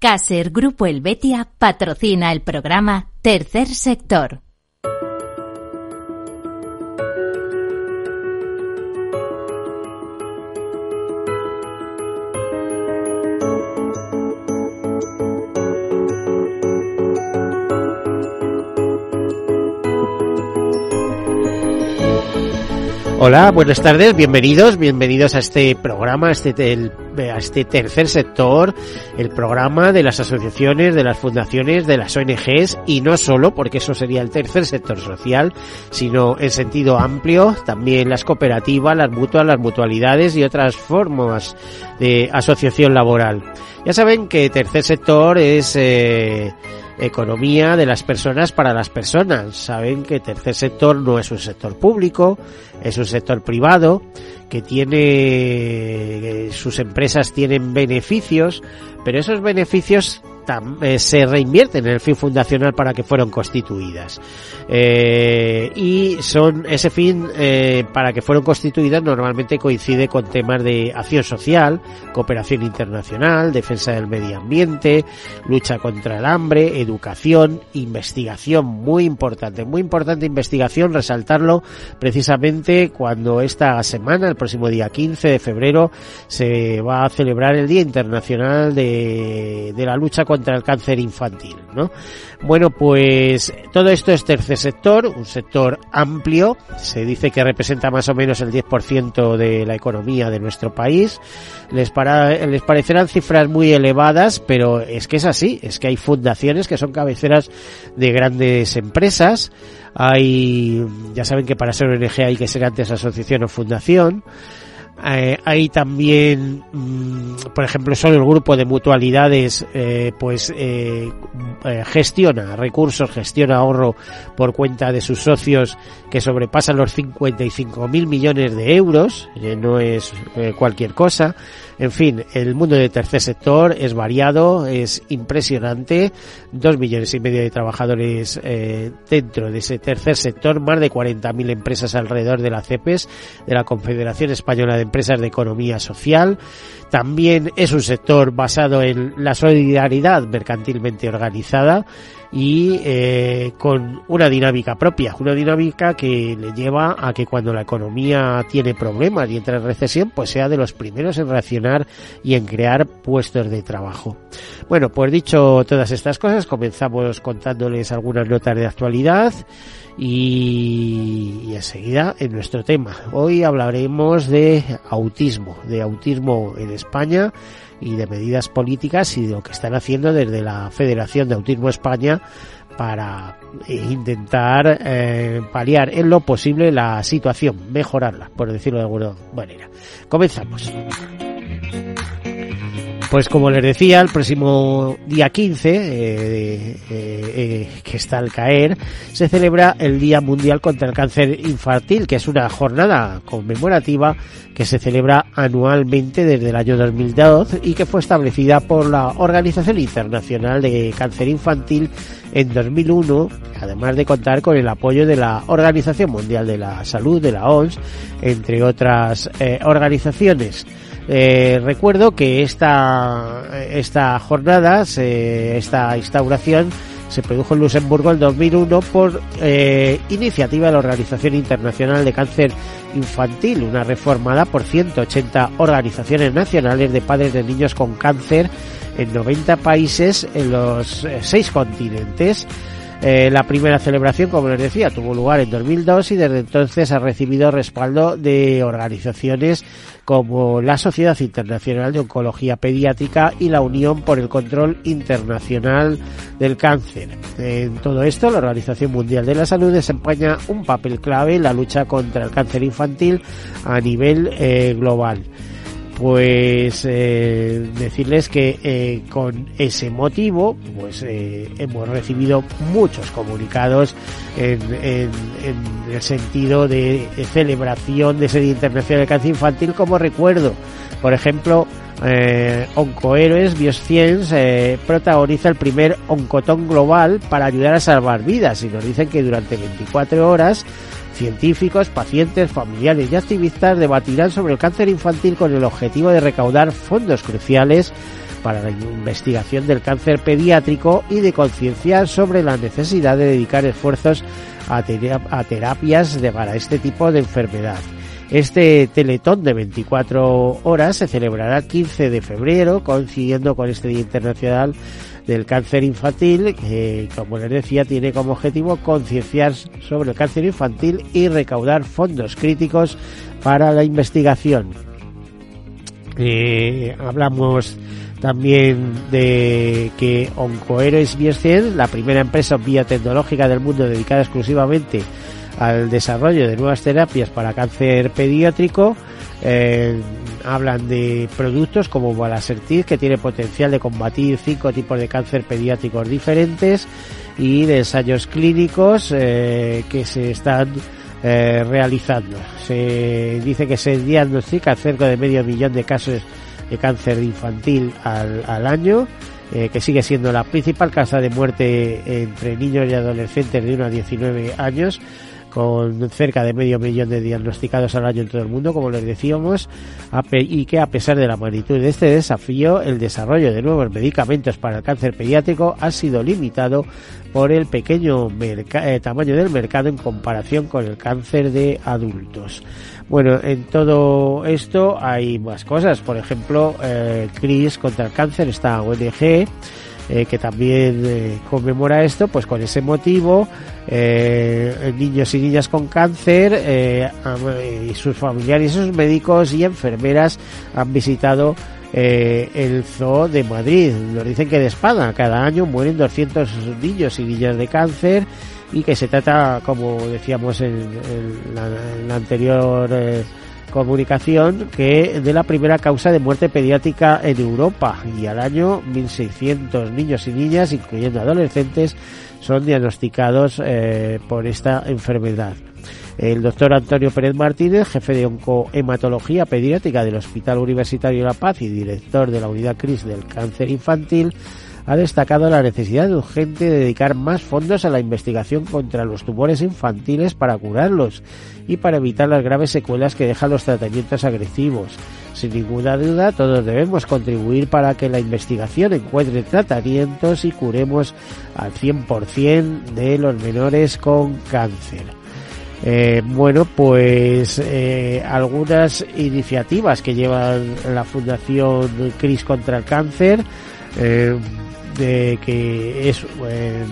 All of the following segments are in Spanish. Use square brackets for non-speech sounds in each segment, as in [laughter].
Caser Grupo Helvetia patrocina el programa Tercer Sector. Hola, buenas tardes, bienvenidos, bienvenidos a este programa, este, a este tercer sector, el programa de las asociaciones, de las fundaciones, de las ONGs y no solo, porque eso sería el tercer sector social, sino en sentido amplio, también las cooperativas, las mutuas, las mutualidades y otras formas de asociación laboral. Ya saben que tercer sector es eh, economía de las personas para las personas. Saben que tercer sector no es un sector público, es un sector privado que tiene sus empresas tienen beneficios, pero esos beneficios se reinvierten en el fin fundacional para que fueron constituidas. Eh, y son ese fin eh, para que fueron constituidas normalmente coincide con temas de acción social, cooperación internacional, defensa del medio ambiente, lucha contra el hambre, educación, investigación, muy importante, muy importante investigación, resaltarlo precisamente cuando esta semana, el próximo día 15 de febrero, se va a celebrar el Día Internacional de, de la lucha contra contra el cáncer infantil, ¿no? Bueno, pues todo esto es tercer sector, un sector amplio, se dice que representa más o menos el 10% de la economía de nuestro país. Les, para, les parecerán cifras muy elevadas, pero es que es así, es que hay fundaciones que son cabeceras de grandes empresas, hay, ya saben que para ser ONG hay que ser antes asociación o fundación, eh, hay también, mm, por ejemplo, solo el grupo de mutualidades, eh, pues eh, eh, gestiona recursos, gestiona ahorro por cuenta de sus socios que sobrepasan los 55 mil millones de euros, no es cualquier cosa. En fin, el mundo del tercer sector es variado, es impresionante. Dos millones y medio de trabajadores eh, dentro de ese tercer sector, más de 40.000 empresas alrededor de la CEPES, de la Confederación Española de Empresas de Economía Social. También es un sector basado en la solidaridad mercantilmente organizada y eh, con una dinámica propia, una dinámica que le lleva a que cuando la economía tiene problemas y entra en recesión, pues sea de los primeros en reaccionar y en crear puestos de trabajo. Bueno, pues dicho todas estas cosas, comenzamos contándoles algunas notas de actualidad y, y, enseguida en nuestro tema. Hoy hablaremos de autismo, de autismo en España y de medidas políticas y de lo que están haciendo desde la Federación de Autismo España para eh, intentar eh, paliar en lo posible la situación, mejorarla, por decirlo de alguna manera. Comenzamos. Pues como les decía, el próximo día 15, eh, eh, que está al caer, se celebra el Día Mundial contra el Cáncer Infantil, que es una jornada conmemorativa que se celebra anualmente desde el año 2002 y que fue establecida por la Organización Internacional de Cáncer Infantil en 2001, además de contar con el apoyo de la Organización Mundial de la Salud, de la OMS, entre otras eh, organizaciones. Eh, recuerdo que esta, esta jornada, esta instauración, se produjo en Luxemburgo en 2001 por eh, iniciativa de la Organización Internacional de Cáncer Infantil, una reformada por 180 organizaciones nacionales de padres de niños con cáncer en 90 países en los eh, seis continentes. Eh, la primera celebración, como les decía, tuvo lugar en 2002 y desde entonces ha recibido respaldo de organizaciones como la Sociedad Internacional de Oncología Pediátrica y la Unión por el Control Internacional del Cáncer. En todo esto, la Organización Mundial de la Salud desempeña un papel clave en la lucha contra el cáncer infantil a nivel eh, global pues eh, decirles que eh, con ese motivo pues eh, hemos recibido muchos comunicados en, en, en, el sentido de celebración de ese Día Internacional de Cáncer Infantil como recuerdo. Por ejemplo eh, Oncohéroes Bioscience protagoniza el primer oncotón global para ayudar a salvar vidas y nos dicen que durante 24 horas Científicos, pacientes, familiares y activistas debatirán sobre el cáncer infantil con el objetivo de recaudar fondos cruciales para la investigación del cáncer pediátrico y de concienciar sobre la necesidad de dedicar esfuerzos a, terapias para este tipo de enfermedad. Este teletón de 24 horas se celebrará el 15 de febrero, coincidiendo con este Día Internacional del Cáncer Infantil, que, como les decía, tiene como objetivo concienciar sobre el cáncer infantil y recaudar fondos críticos para la investigación. Eh, hablamos también de que Oncoheroes Bioscience, la primera empresa biotecnológica del mundo dedicada exclusivamente al desarrollo de nuevas terapias para cáncer pediátrico. Eh, hablan de productos como Balasertib, que tiene potencial de combatir cinco tipos de cáncer pediátricos diferentes, y de ensayos clínicos eh, que se están eh, realizando. Se dice que se diagnostica cerca de medio millón de casos de cáncer infantil al, año. que sigue siendo la principal causa de muerte entre niños y adolescentes de 1 a 19 años, con cerca de medio millón de diagnosticados al año en todo el mundo, como les decíamos, y que a pesar de la magnitud de este desafío, el desarrollo de nuevos medicamentos para el cáncer pediátrico ha sido limitado por el pequeño eh, tamaño del mercado en comparación con el cáncer de adultos. Bueno, en todo esto hay más cosas, por ejemplo, eh, CRIS contra el cáncer, esta ONG, eh, que también eh, conmemora esto, pues con ese motivo, eh, niños y niñas con cáncer y sus familiares, sus médicos y enfermeras han visitado el zoo de Madrid. Nos dicen que de espada cada año mueren 200 niños y niñas de cáncer y que se trata, como decíamos en, la, anterior comunicación que de la primera causa de muerte pediátrica en Europa y al año 1.600 niños y niñas, incluyendo adolescentes, son diagnosticados eh, por esta enfermedad. El doctor Antonio Pérez Martínez, jefe de oncohematología pediátrica del Hospital Universitario La Paz y director de la unidad CRIS del cáncer infantil, ha destacado la necesidad urgente de dedicar más fondos a la investigación contra los tumores infantiles para curarlos y para evitar las graves secuelas que dejan los tratamientos agresivos. Sin ninguna duda, todos debemos contribuir para que la investigación encuentre tratamientos y curemos al 100% de los menores con cáncer. Eh, bueno, pues eh, algunas iniciativas que llevan la Fundación CRIS contra el Cáncer. Eh, de que es eh,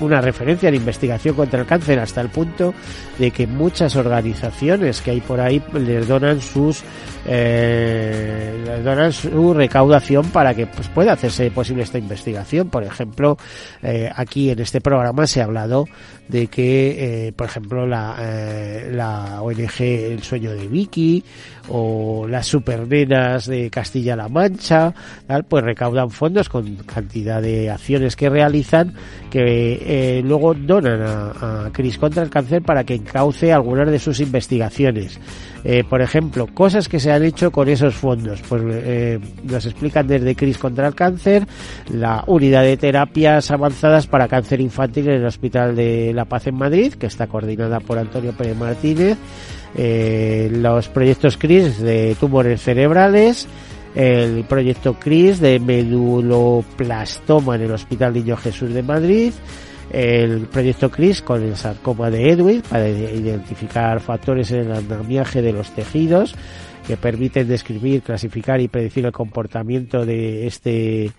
una referencia en investigación contra el cáncer hasta el punto de que muchas organizaciones que hay por ahí les donan sus eh, les donan su recaudación para que pues, pueda hacerse posible esta investigación. Por ejemplo, eh, aquí en este programa se ha hablado de que, eh, por ejemplo, la, eh, ONG El Sueño de Vicky o las supernenas de Castilla-La Mancha, pues recaudan fondos con cantidad de acciones que realizan que eh, luego donan a, Cris contra el cáncer para que encauce algunas de sus investigaciones. Por ejemplo, cosas que se han hecho con esos fondos. Pues nos explican desde Cris contra el cáncer, la unidad de terapias avanzadas para cáncer infantil en el Hospital de La Paz en Madrid, que está coordinada por Antonio Pérez Martínez, eh, los proyectos CRIS de tumores cerebrales, el proyecto CRIS de meduloplastoma en el Hospital Niño Jesús de Madrid, el proyecto CRIS con el sarcoma de Edwin para identificar factores en el andamiaje de los tejidos que permiten describir, clasificar y predecir el comportamiento de este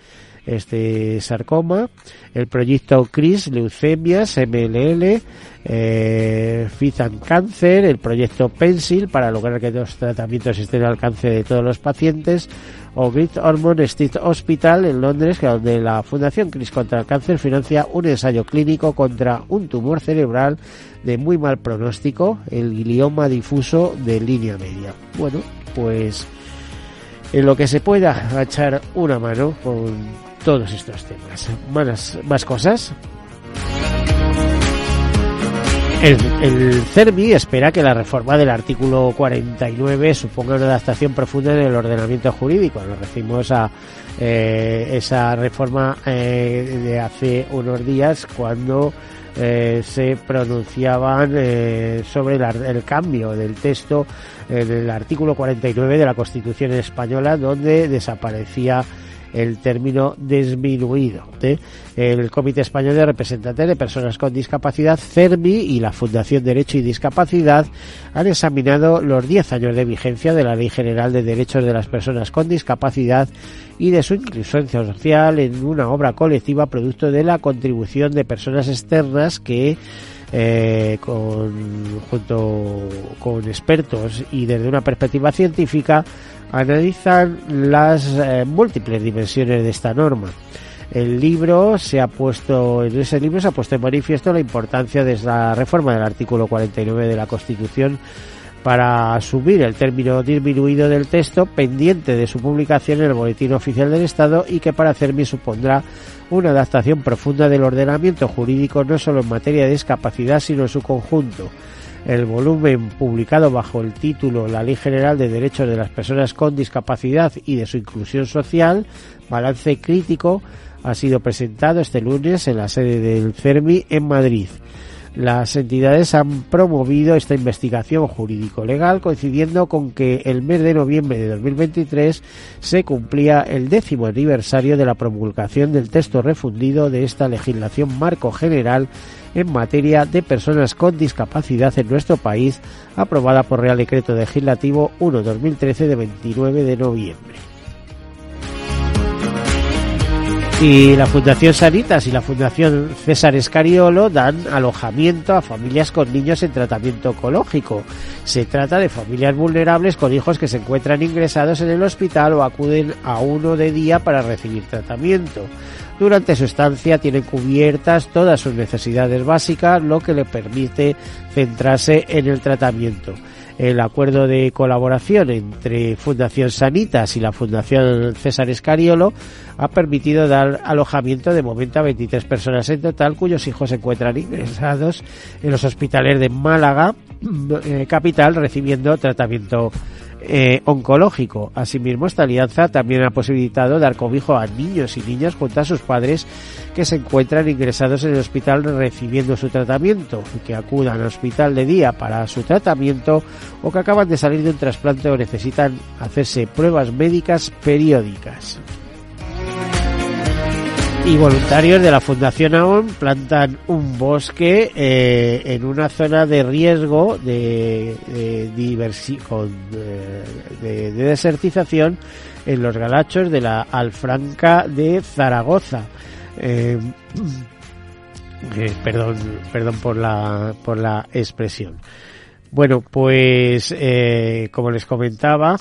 este sarcoma, el proyecto CRIS, leucemias, MLL, eh, Fizan Cáncer, el proyecto Pencil para lograr que los tratamientos estén al alcance de todos los pacientes, o Great Ormond Street Hospital en Londres, donde la Fundación CRIS contra el Cáncer financia un ensayo clínico contra un tumor cerebral de muy mal pronóstico, el glioma difuso de línea media. Bueno, pues en lo que se pueda echar una mano con todos estos temas. Más, cosas. El, CERMI espera que la reforma del artículo 49 suponga una adaptación profunda en el ordenamiento jurídico. Nos referimos a eh, esa reforma eh, de hace unos días cuando eh, se pronunciaban eh, sobre el, cambio del texto en el artículo 49 de la Constitución española donde desaparecía el término disminuido. El Comité Español de Representantes de Personas con Discapacidad, CERMI, y la Fundación Derecho y Discapacidad han examinado los 10 años de vigencia de la Ley General de Derechos de las Personas con Discapacidad y de su inclusión social en una obra colectiva producto de la contribución de personas externas que eh, con, junto con expertos y desde una perspectiva científica analizan las eh, múltiples dimensiones de esta norma. El libro se ha puesto, en ese libro se ha puesto en manifiesto la importancia de la reforma del artículo 49 de la Constitución para asumir el término disminuido del texto pendiente de su publicación en el Boletín Oficial del Estado y que para CERMI supondrá una adaptación profunda del ordenamiento jurídico no solo en materia de discapacidad sino en su conjunto. El volumen publicado bajo el título La Ley General de Derechos de las Personas con Discapacidad y de su Inclusión Social, balance crítico, ha sido presentado este lunes en la sede del CERMI en Madrid. Las entidades han promovido esta investigación jurídico-legal coincidiendo con que el mes de noviembre de 2023 se cumplía el décimo aniversario de la promulgación del texto refundido de esta legislación marco general en materia de personas con discapacidad en nuestro país, aprobada por Real Decreto Legislativo 1-2013 de 29 de noviembre. Y la Fundación Sanitas y la Fundación César Escariolo dan alojamiento a familias con niños en tratamiento oncológico. Se trata de familias vulnerables con hijos que se encuentran ingresados en el hospital o acuden a uno de día para recibir tratamiento. Durante su estancia tienen cubiertas todas sus necesidades básicas, lo que le permite centrarse en el tratamiento el acuerdo de colaboración entre Fundación Sanitas y la Fundación César Escariolo ha permitido dar alojamiento de momento a 23 personas en total cuyos hijos se encuentran ingresados en los hospitales de Málaga, eh, capital, recibiendo tratamiento eh, oncológico. Asimismo, esta alianza también ha posibilitado dar cobijo a niños y niñas junto a sus padres que se encuentran ingresados en el hospital recibiendo su tratamiento que acudan al hospital de día para su tratamiento o que acaban de salir de un trasplante o necesitan hacerse pruebas médicas periódicas y voluntarios de la Fundación AON plantan un bosque eh, en una zona de riesgo de, de, desertización en los galachos de la Alfranca de Zaragoza. Eh, eh, perdón, perdón por la, por la expresión. Bueno, pues como les comentaba,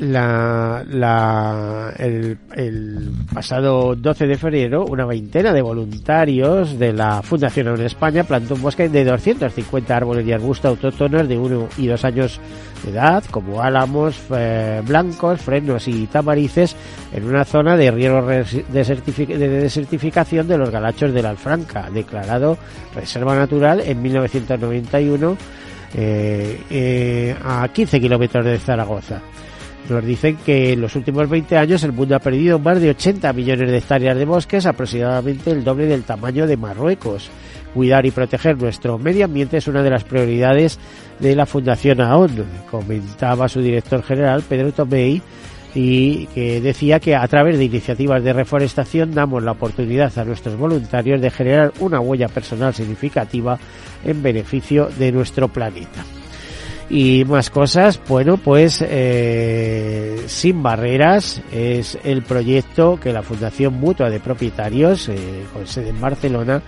la, la, el, el, pasado 12 de febrero, una veintena de voluntarios de la Fundación en España plantó un bosque de 250 árboles y arbustos autóctonos de uno y dos años de edad, como álamos eh, blancos, frenos y tamarices, en una zona de riesgo de desertificación de los galachos de la Alfranca, declarado Reserva Natural en 1991 eh, eh, a 15 kilómetros de Zaragoza. Nos dicen que en los últimos 20 años el mundo ha perdido más de 80 millones de hectáreas de bosques, aproximadamente el doble del tamaño de Marruecos. Cuidar y proteger nuestro medio ambiente es una de las prioridades de la Fundación AON, comentaba su director general Pedro Tomei, y que decía que a través de iniciativas de reforestación damos la oportunidad a nuestros voluntarios de generar una huella personal significativa en beneficio de nuestro planeta y más cosas. Bueno, pues eh, Sin Barreras es el proyecto que la Fundación Mutua de Propietarios, eh, con sede en Barcelona,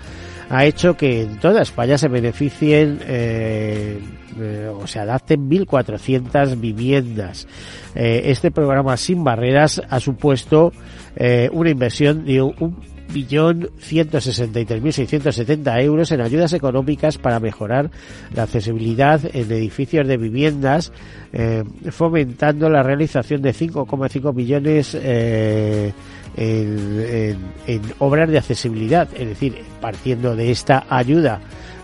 ha hecho que en toda España se beneficien eh, eh o se adapten 1.400 viviendas. Eh, este programa Sin Barreras ha supuesto eh, una inversión de un billón 163.670 euros en ayudas económicas para mejorar la accesibilidad en edificios de viviendas, eh, fomentando la realización de 5,5 millones eh, en, en obras de accesibilidad. Es decir, partiendo de esta ayuda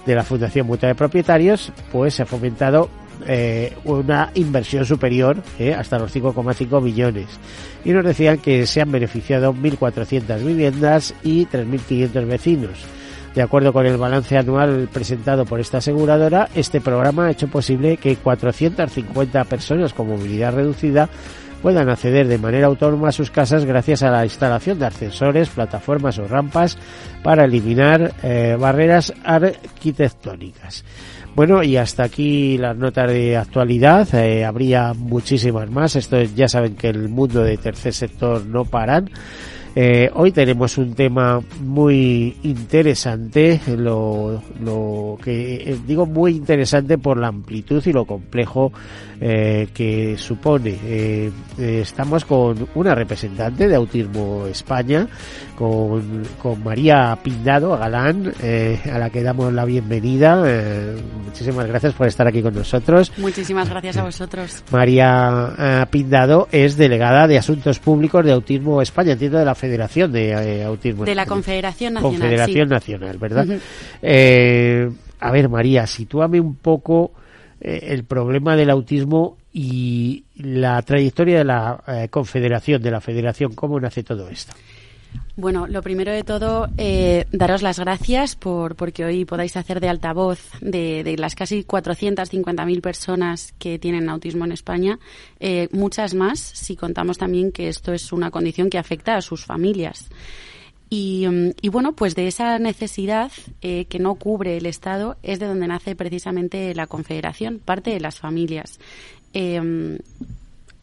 de la Fundación Mutua de Propietarios, pues se ha fomentado eh, una inversión superior eh, hasta los 5,5 millones. Y nos decían que se han beneficiado 1.400 viviendas y 3.500 vecinos. De acuerdo con el balance anual presentado por esta aseguradora, este programa ha hecho posible que 450 personas con movilidad reducida puedan acceder de manera autónoma a sus casas gracias a la instalación de ascensores, plataformas o rampas para eliminar eh, barreras arquitectónicas. Bueno, y hasta aquí las notas de actualidad. Eh, habría muchísimas más. Esto ya saben que el mundo de tercer sector no paran. Eh, hoy tenemos un tema muy interesante, lo, lo que eh, digo muy interesante por la amplitud y lo complejo eh, que supone. Estamos con una representante de Autismo España, con, con María Pindado Galán, a la que damos la bienvenida. muchísimas gracias por estar aquí con nosotros. Muchísimas gracias a vosotros. María Pindado es delegada de Asuntos Públicos de Autismo España, entiendo de la Federación de Autismo. De la Confederación Nacional. Confederación Nacional, ¿verdad? a ver, María, sitúame un poco eh, el problema del autismo y la trayectoria de la eh, Confederación, de la Federación, cómo nace todo esto. Bueno, lo primero de todo, eh, daros las gracias por porque hoy podáis hacer de altavoz de, de las casi 450.000 personas que tienen autismo en España, eh, muchas más si contamos también que esto es una condición que afecta a sus familias. Mm, y, bueno, pues de esa necesidad eh, que no cubre el Estado es de donde nace precisamente la Confederación, parte de las familias. Eh,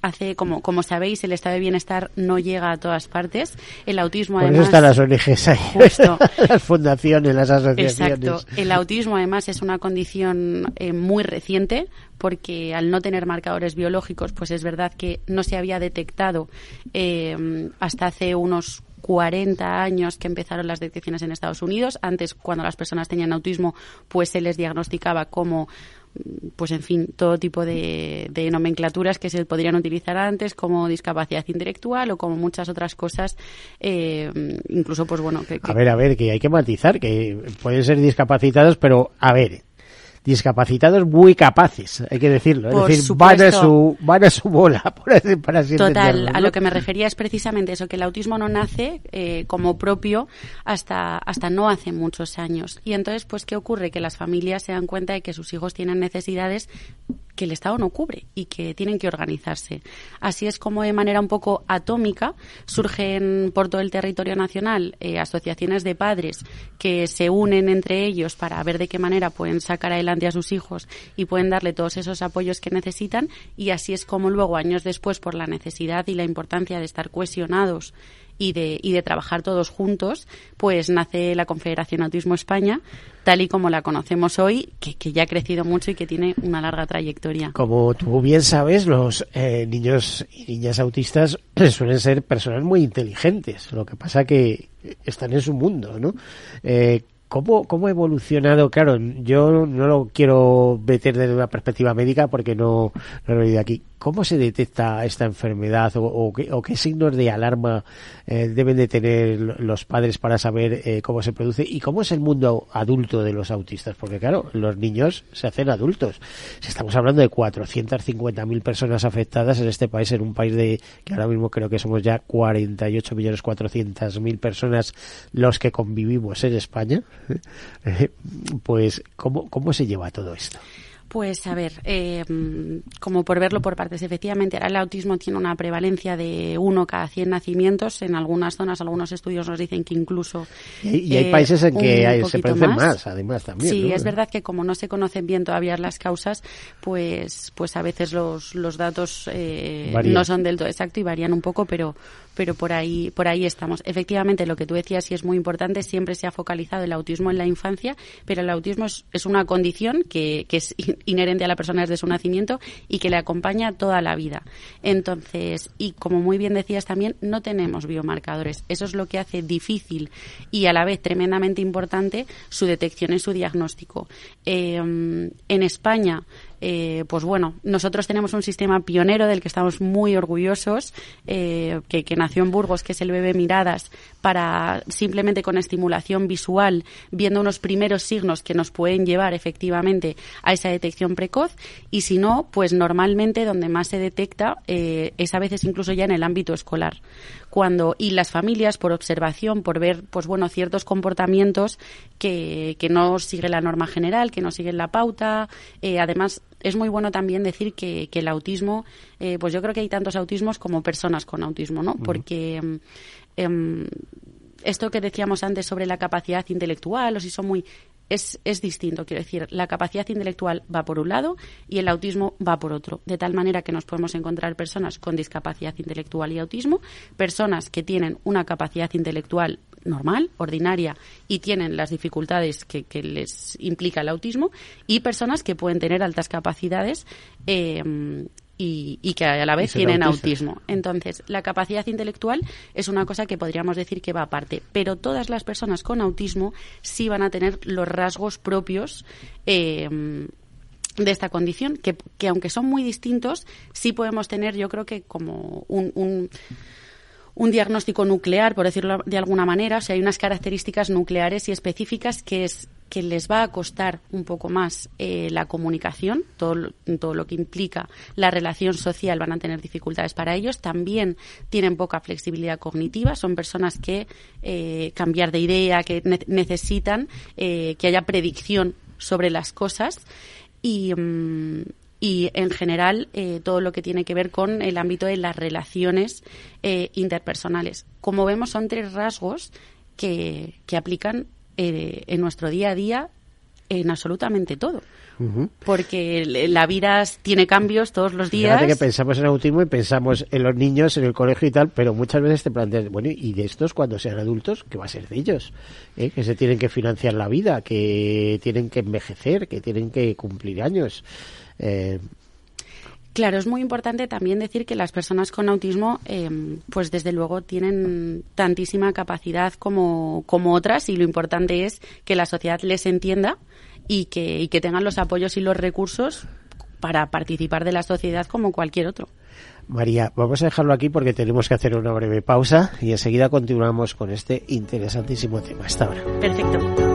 hace, como, como sabéis, el estado de bienestar no llega a todas partes. El autismo, Por además. Eso están las ONGs ahí. [laughs] las fundaciones, las asociaciones. Exacto. El autismo, además, es una condición eh, muy reciente porque al no tener marcadores biológicos, pues es verdad que no se había detectado eh, hasta hace unos 40 años que empezaron las detecciones en Estados Unidos. Antes, cuando las personas tenían autismo, pues se les diagnosticaba como pues en fin, todo tipo de, nomenclaturas que se podrían utilizar antes, como discapacidad intelectual o como muchas otras cosas, eh, incluso pues bueno. A ver, a ver, que hay que matizar, que pueden ser discapacitados, pero a ver, discapacitados muy capaces, hay que decirlo. es decir, van a, su, van a su bola, [laughs] por así, para así Total, a lo que me refería es precisamente eso, que el autismo no nace eh, como propio hasta, hasta no hace muchos años. Y entonces, pues, ¿qué ocurre? Que las familias se dan cuenta de que sus hijos tienen necesidades que el Estado no cubre y que tienen que organizarse. Así es como de manera un poco atómica surgen por todo el territorio nacional eh, asociaciones de padres que se unen entre ellos para ver de qué manera pueden sacar adelante a sus hijos y pueden darle todos esos apoyos que necesitan y así es como luego años después por la necesidad y la importancia de estar cohesionados y de, y de trabajar todos juntos, pues nace la Confederación Autismo España, tal y como la conocemos hoy, que, que ya ha crecido mucho y que tiene una larga trayectoria. Como tú bien sabes, los eh, niños y niñas autistas [clears throat] suelen ser personas muy inteligentes, lo que pasa que están en su mundo, ¿no? Eh, ¿Cómo, ¿Cómo ha evolucionado? Claro, yo no lo quiero meter desde una perspectiva médica porque no, no lo he oído aquí. ¿Cómo se detecta esta enfermedad o, qué, signos de alarma eh, deben de tener los padres para saber eh, cómo se produce y cómo es el mundo adulto de los autistas? Porque claro, los niños se hacen adultos. Si estamos hablando de 450.000 personas afectadas en este país, en un país de que ahora mismo creo que somos ya 48.400.000 personas los que convivimos en España, [laughs] pues ¿cómo, ¿cómo se lleva todo esto? Pues a ver, eh, como por verlo por partes, efectivamente ahora el autismo tiene una prevalencia de uno cada 100 nacimientos. En algunas zonas, algunos estudios nos dicen que incluso. Y, hay países en que hay, se producen más. además también. Sí, es verdad que como no se conocen bien todavía las causas, pues, pues a veces los, los datos eh, no son del todo exactos y varían un poco, pero, pero por ahí, por ahí estamos. Efectivamente, lo que tú decías y es muy importante, siempre se ha focalizado el autismo en la infancia, pero el autismo es, una condición que, que es inherente a la persona desde su nacimiento y que le acompaña toda la vida. Entonces, y como muy bien decías también, no tenemos biomarcadores. Eso es lo que hace difícil y a la vez tremendamente importante su detección y su diagnóstico. Eh, en España, eh, pues bueno, nosotros tenemos un sistema pionero del que estamos muy orgullosos, eh, que, nació en Burgos, que es el Bebé Miradas, para simplemente con estimulación visual, viendo unos primeros signos que nos pueden llevar efectivamente a esa detección precoz, y si no, pues normalmente donde más se detecta eh, es a veces incluso ya en el ámbito escolar cuando y las familias por observación, por ver pues bueno ciertos comportamientos que, que no sigue la norma general, que no siguen la pauta. Eh, además es muy bueno también decir que, que el autismo, eh, pues yo creo que hay tantos autismos como personas con autismo, ¿no? Porque em, em, esto que decíamos antes sobre la capacidad intelectual o si son muy es, es, distinto. Quiero decir, la capacidad intelectual va por un lado y el autismo va por otro. De tal manera que nos podemos encontrar personas con discapacidad intelectual y autismo, personas que tienen una capacidad intelectual normal, ordinaria, y tienen las dificultades que, que les implica el autismo, y personas que pueden tener altas capacidades eh, y, que a la vez tienen autismo. Entonces, la capacidad intelectual es una cosa que podríamos decir que va aparte, pero todas las personas con autismo sí van a tener los rasgos propios. Eh, de esta condición, que, que, aunque son muy distintos, sí podemos tener, yo creo que como un, un un diagnóstico nuclear, por decirlo de alguna manera, o sea, hay unas características nucleares y específicas que es que les va a costar un poco más eh, la comunicación, todo, todo lo que implica la relación social, van a tener dificultades para ellos. También tienen poca flexibilidad cognitiva, son personas que eh, cambiar de idea, que necesitan eh, que haya predicción sobre las cosas. Y, mm, y en general todo lo que tiene que ver con el ámbito de las relaciones interpersonales. Como vemos, son tres rasgos que, que aplican eh, en nuestro día a día en absolutamente todo. Porque la vida tiene cambios todos los días. Fíjate que pensamos en autismo y pensamos en los niños, en el colegio y tal, pero muchas veces te planteas, bueno, ¿y de estos cuando sean adultos, qué va a ser de ellos? ¿Eh? Que se tienen que financiar la vida, que tienen que envejecer, que tienen que cumplir años. Eh, Claro, es muy importante también decir que las personas con autismo, eh, pues desde luego tienen tantísima capacidad como, como otras y lo importante es que la sociedad les entienda y que, y que tengan los apoyos y los recursos para participar de la sociedad como cualquier otro. María, vamos a dejarlo aquí porque tenemos que hacer una breve pausa y enseguida continuamos con este interesantísimo tema. Hasta ahora. Perfecto.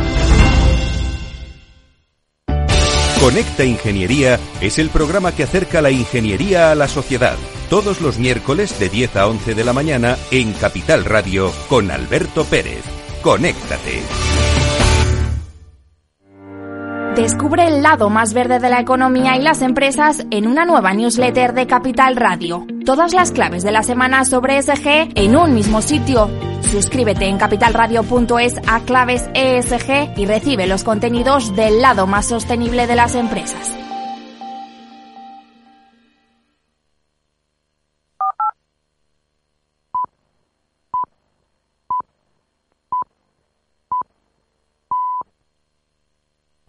Conecta Ingeniería es el programa que acerca la ingeniería a la sociedad. Todos los miércoles de 10 a 11 de la mañana en Capital Radio con Alberto Pérez. Conéctate. Descubre el lado más verde de la economía y las empresas en una nueva newsletter de Capital Radio. Todas las claves de la semana sobre ESG en un mismo sitio. Suscríbete en capitalradio.es a claves ESG y recibe los contenidos del lado más sostenible de las empresas.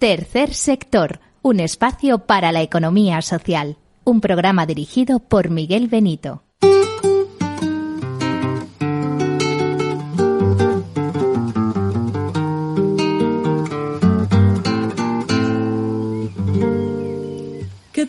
Tercer sector, un espacio para la economía social, un programa dirigido por Miguel Benito.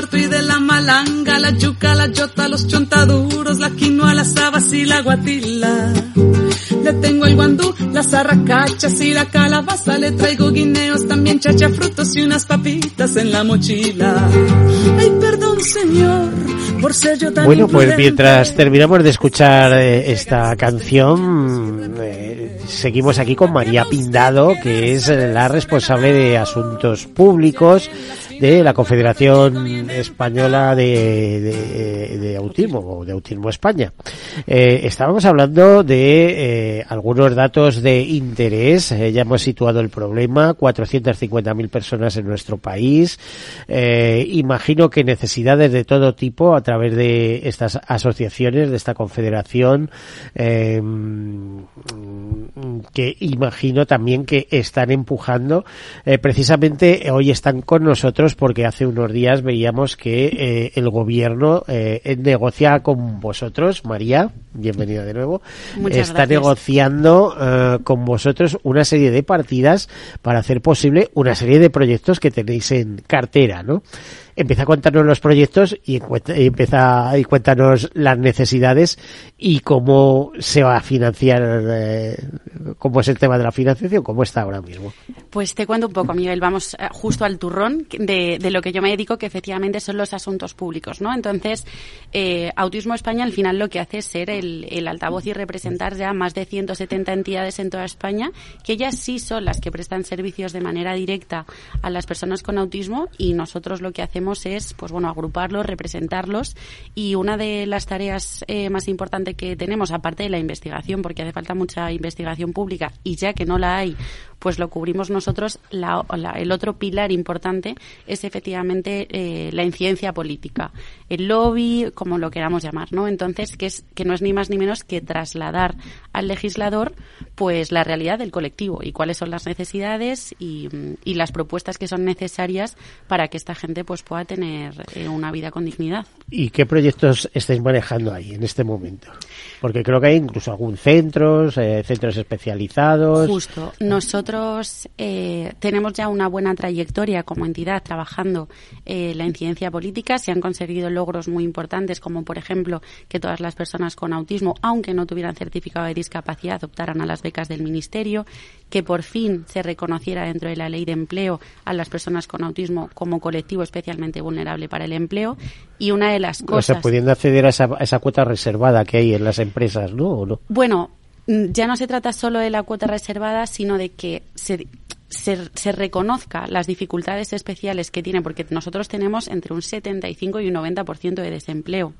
Huerto y de la malanga, la yuca, la yota, los chontaduros, la quinoa, las habas y la guatila. Le tengo el guandú, las arracachas y la calabaza, le traigo guineos, también chacha frutos y unas papitas en la mochila. Ay, perdón señor, por ser yo tan Bueno, pues mientras terminamos de escuchar eh, esta canción, eh, seguimos aquí con María Pindado, que es la responsable de asuntos públicos de la Confederación Española de, de, Autismo o de Autismo España. Eh, estábamos hablando de eh, algunos datos de interés. Eh, ya hemos situado el problema. 450.000 personas en nuestro país. Imagino que necesidades de todo tipo a través de estas asociaciones, de esta confederación, eh, que imagino también que están empujando. Eh, precisamente hoy están con nosotros porque hace unos días veíamos que eh, el gobierno eh, negocia con vosotros, María, bienvenida de nuevo, está negociando eh, con vosotros una serie de partidas para hacer posible una serie de proyectos que tenéis en cartera, ¿no? Empieza a contarnos los proyectos y, empieza y cuéntanos las necesidades y cómo se va a financiar, eh, cómo es el tema de la financiación, cómo está ahora mismo. Pues te cuento un poco, Miguel. Vamos eh, justo al turrón de, lo que yo me dedico, que efectivamente son los asuntos públicos, ¿no? Entonces, eh, Autismo España al final lo que hace es ser el, el altavoz y representar ya más de 170 entidades en toda España, que ellas sí son las que prestan servicios de manera directa a las personas con autismo y nosotros lo que hacemos es, pues bueno, agruparlos, representarlos y una de las tareas eh, más importantes que tenemos, aparte de la investigación, porque hace falta mucha investigación pública y ya que no la hay, pues lo cubrimos nosotros. La, el otro pilar importante es efectivamente eh, la incidencia política, el lobby, como lo queramos llamar, ¿no? Entonces, que es que no es ni más ni menos que trasladar al legislador, pues la realidad del colectivo y cuáles son las necesidades y, y las propuestas que son necesarias para que esta gente pues pueda tener eh, una vida con dignidad. ¿Y qué proyectos estáis manejando ahí en este momento? Porque creo que hay incluso algún centros, eh, centros especializados. Justo. Nosotros eh, tenemos ya una buena trayectoria como entidad trabajando la incidencia política. Se han conseguido logros muy importantes, como por ejemplo que todas las personas con autismo, aunque no tuvieran certificado de discapacidad, optaran a las becas del Ministerio, que por fin se reconociera dentro de la ley de empleo a las personas con autismo como colectivo especialmente vulnerable para el empleo. Y una de las cosas. O sea, pudiendo acceder a esa, a esa cuota reservada que hay en las empresas, ¿no? no? Bueno, mm, ya no se trata solo de la cuota reservada, sino de que se, se, reconozca las dificultades especiales que tiene, porque nosotros tenemos entre un 75 y un 90% de desempleo.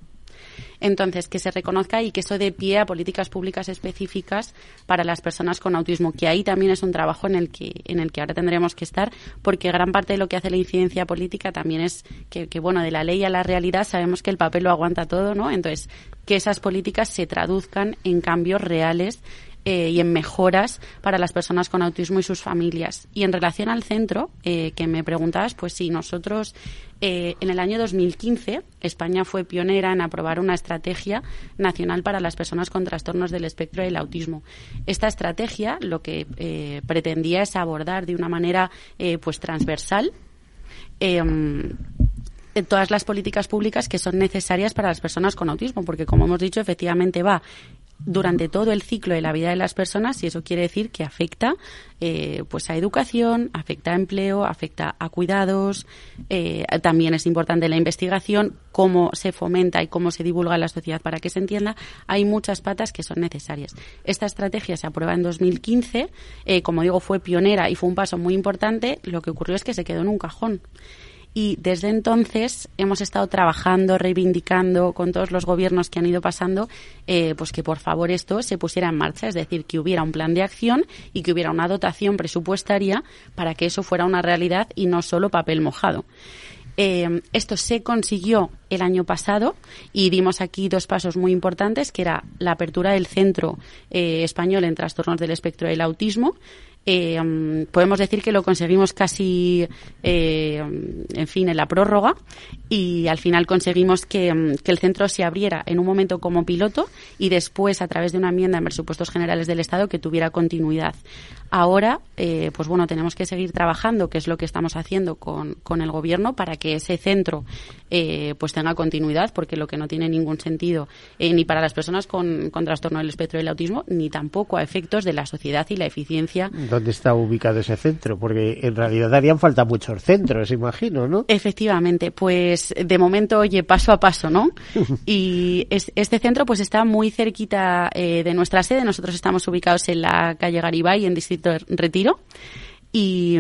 Entonces, que se reconozca y que eso dé pie a políticas públicas específicas para las personas con autismo, que ahí también es un trabajo en el que, en el que ahora tendremos que estar, porque gran parte de lo que hace la incidencia política también es que, que bueno, de la ley a la realidad sabemos que el papel lo aguanta todo, ¿no? Entonces, que esas políticas se traduzcan en cambios reales eh, y en mejoras para las personas con autismo y sus familias. Y en relación al centro, eh, que me preguntabas, pues sí, nosotros eh, en el año 2015 España fue pionera en aprobar una estrategia nacional para las personas con trastornos del espectro del autismo. Esta estrategia lo que pretendía es abordar de una manera pues transversal em, todas las políticas públicas que son necesarias para las personas con autismo, porque como hemos dicho, efectivamente va durante todo el ciclo de la vida de las personas y eso quiere decir que afecta eh, pues a educación, afecta a empleo, afecta a cuidados. Eh, también es importante la investigación, cómo se fomenta y cómo se divulga en la sociedad para que se entienda. Hay muchas patas que son necesarias. Esta estrategia se aprueba en 2015. Eh, como digo, fue pionera y fue un paso muy importante. Lo que ocurrió es que se quedó en un cajón y desde entonces hemos estado trabajando, reivindicando con todos los gobiernos que han ido pasando, eh, pues que por favor esto se pusiera en marcha, es decir, que hubiera un plan de acción y que hubiera una dotación presupuestaria para que eso fuera una realidad y no solo papel mojado. Eh, esto se consiguió el año pasado y dimos aquí dos pasos muy importantes, que era la apertura del Centro eh, Español en Trastornos del Espectro del Autismo, eh, podemos decir que lo conseguimos casi, eh, en fin, en la prórroga y al final conseguimos que, que, el centro se abriera en un momento como piloto y después a través de una enmienda en presupuestos generales del Estado que tuviera continuidad. Ahora, eh, pues bueno, tenemos que seguir trabajando, que es lo que estamos haciendo con, con el gobierno, para que ese centro eh, pues tenga continuidad, porque lo que no tiene ningún sentido eh, ni para las personas con, con, trastorno del espectro del autismo, ni tampoco a efectos de la sociedad y la eficiencia. ¿Dónde está ubicado ese centro? Porque en realidad harían falta muchos centros, imagino, ¿no? Efectivamente, pues de momento, oye, paso a paso, ¿no? [laughs] y este centro pues está muy cerquita de nuestra sede. Nosotros estamos ubicados en la calle Garibay, en Distrito Retiro. Y,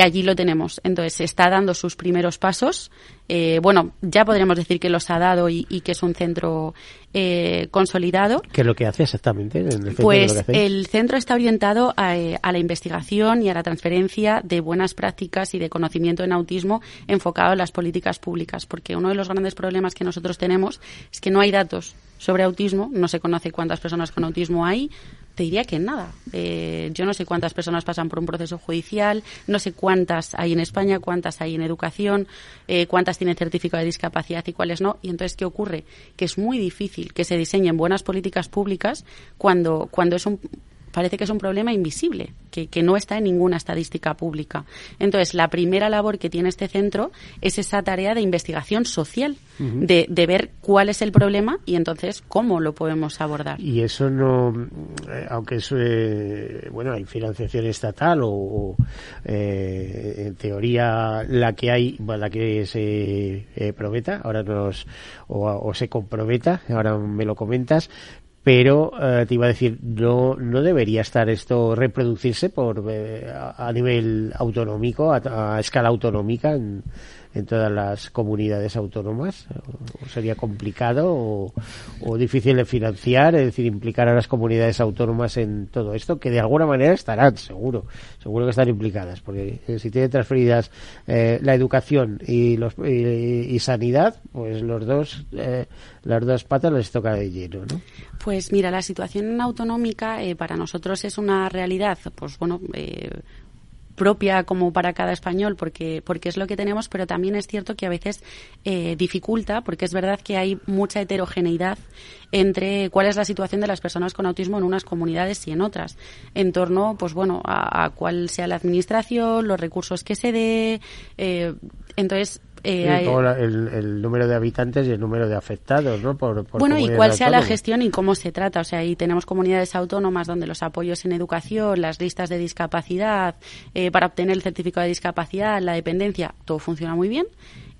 allí lo tenemos. Entonces, está dando sus primeros pasos. Eh, bueno, ya podríamos decir que los ha dado y, que es un centro eh, consolidado. ¿Qué es lo que hace exactamente? pues el centro está orientado a, a, la investigación y a la transferencia de buenas prácticas y de conocimiento en autismo enfocado en las políticas públicas, porque uno de los grandes problemas que nosotros tenemos es que no hay datos sobre autismo, no se conoce cuántas personas con autismo hay, te diría que nada. Eh, yo no sé cuántas personas pasan por un proceso judicial, no sé cuántas hay en España, cuántas hay en educación, eh, cuántas tienen certificado de discapacidad y cuáles no. Y entonces, ¿qué ocurre? Que es muy difícil que se diseñen buenas políticas públicas cuando, cuando es un parece que es un problema invisible, que, que, no está en ninguna estadística pública. Entonces, la primera labor que tiene este centro es esa tarea de investigación social, de, de, ver cuál es el problema y entonces cómo lo podemos abordar. Y eso no, eh, aunque es, eh, bueno, hay financiación estatal o, eh, en teoría la que hay, la que se prometa, ahora nos, o, o se comprometa, ahora me lo comentas, pero eh, te iba a decir, no, no debería estar esto reproducirse por eh, a, nivel autonómico, a, escala autonómica en, en, todas las comunidades autónomas. ¿O sería complicado o, o, difícil de financiar, es decir, implicar a las comunidades autónomas en todo esto, que de alguna manera estarán, seguro, seguro que están implicadas, porque eh, si tienen transferidas la educación y, los, y, sanidad, pues los dos, las dos patas les toca de lleno, ¿no? Pues mira, la situación autonómica eh, para nosotros es una realidad, pues bueno, eh, propia como para cada español porque porque es lo que tenemos pero también es cierto que a veces eh, dificulta porque es verdad que hay mucha heterogeneidad entre cuál es la situación de las personas con autismo en unas comunidades y en otras en torno pues bueno a, cuál sea la administración los recursos que se dé entonces eh, el, número de habitantes y el número de afectados, ¿no? Por, bueno, y cuál sea la gestión y cómo se trata. O sea, ahí tenemos comunidades autónomas donde los apoyos en educación, las listas de discapacidad, eh, para obtener el certificado de discapacidad, la dependencia, todo funciona muy bien.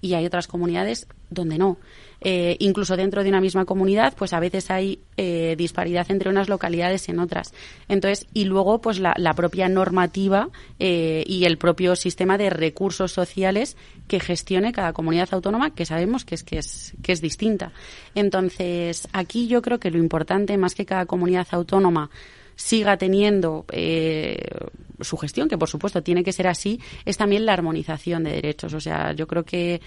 Y hay otras comunidades donde no. Eh, incluso dentro de una misma comunidad, pues a veces hay eh, disparidad entre unas localidades en otras. Entonces, y luego, pues la, propia normativa eh, y el propio sistema de recursos sociales que gestione cada comunidad autónoma, que sabemos que es, que es, que es distinta. Entonces, aquí yo creo que lo importante, más que cada comunidad autónoma siga teniendo su gestión, que por supuesto tiene que ser así, es también la armonización de derechos. O sea, yo creo que